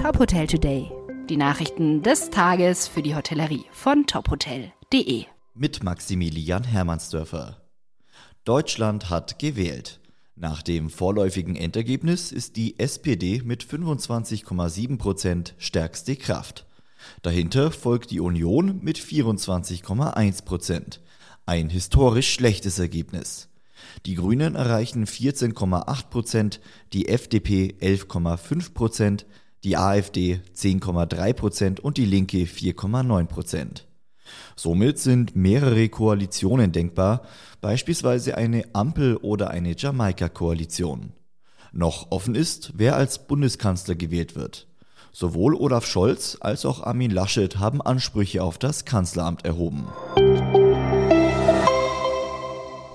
Top Hotel Today. Die Nachrichten des Tages für die Hotellerie von tophotel.de. Mit Maximilian Hermannsdörfer. Deutschland hat gewählt. Nach dem vorläufigen Endergebnis ist die SPD mit 25,7 Prozent stärkste Kraft. Dahinter folgt die Union mit 24,1 Prozent. Ein historisch schlechtes Ergebnis. Die Grünen erreichen 14,8 Prozent, die FDP 11,5 Prozent, die AfD 10,3 Prozent und die Linke 4,9 Prozent. Somit sind mehrere Koalitionen denkbar, beispielsweise eine Ampel- oder eine Jamaika-Koalition. Noch offen ist, wer als Bundeskanzler gewählt wird. Sowohl Olaf Scholz als auch Armin Laschet haben Ansprüche auf das Kanzleramt erhoben.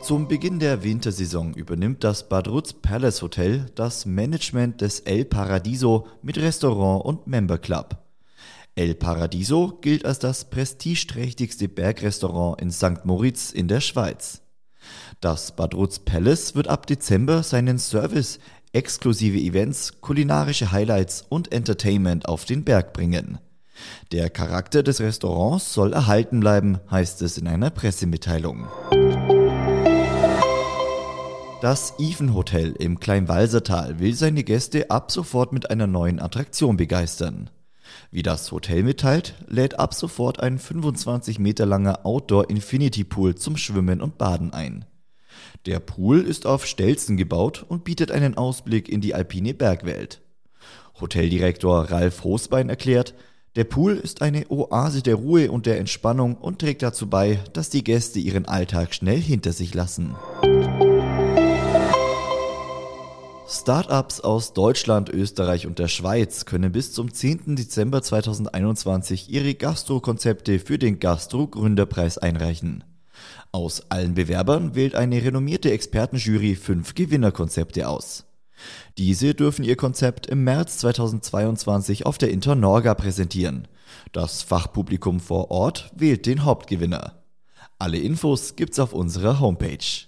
Zum Beginn der Wintersaison übernimmt das Badruz Palace Hotel das Management des El Paradiso mit Restaurant und Member Club. El Paradiso gilt als das prestigeträchtigste Bergrestaurant in St. Moritz in der Schweiz. Das Badruz Palace wird ab Dezember seinen Service, exklusive Events, kulinarische Highlights und Entertainment auf den Berg bringen. Der Charakter des Restaurants soll erhalten bleiben, heißt es in einer Pressemitteilung. Das Even Hotel im Kleinwalsertal will seine Gäste ab sofort mit einer neuen Attraktion begeistern. Wie das Hotel mitteilt, lädt ab sofort ein 25 Meter langer Outdoor Infinity Pool zum Schwimmen und Baden ein. Der Pool ist auf Stelzen gebaut und bietet einen Ausblick in die alpine Bergwelt. Hoteldirektor Ralf Hosbein erklärt, der Pool ist eine Oase der Ruhe und der Entspannung und trägt dazu bei, dass die Gäste ihren Alltag schnell hinter sich lassen. Startups aus Deutschland, Österreich und der Schweiz können bis zum 10. Dezember 2021 ihre Gastro-Konzepte für den Gastro-Gründerpreis einreichen. Aus allen Bewerbern wählt eine renommierte Expertenjury fünf Gewinnerkonzepte aus. Diese dürfen ihr Konzept im März 2022 auf der Internorga präsentieren. Das Fachpublikum vor Ort wählt den Hauptgewinner. Alle Infos gibt's auf unserer Homepage.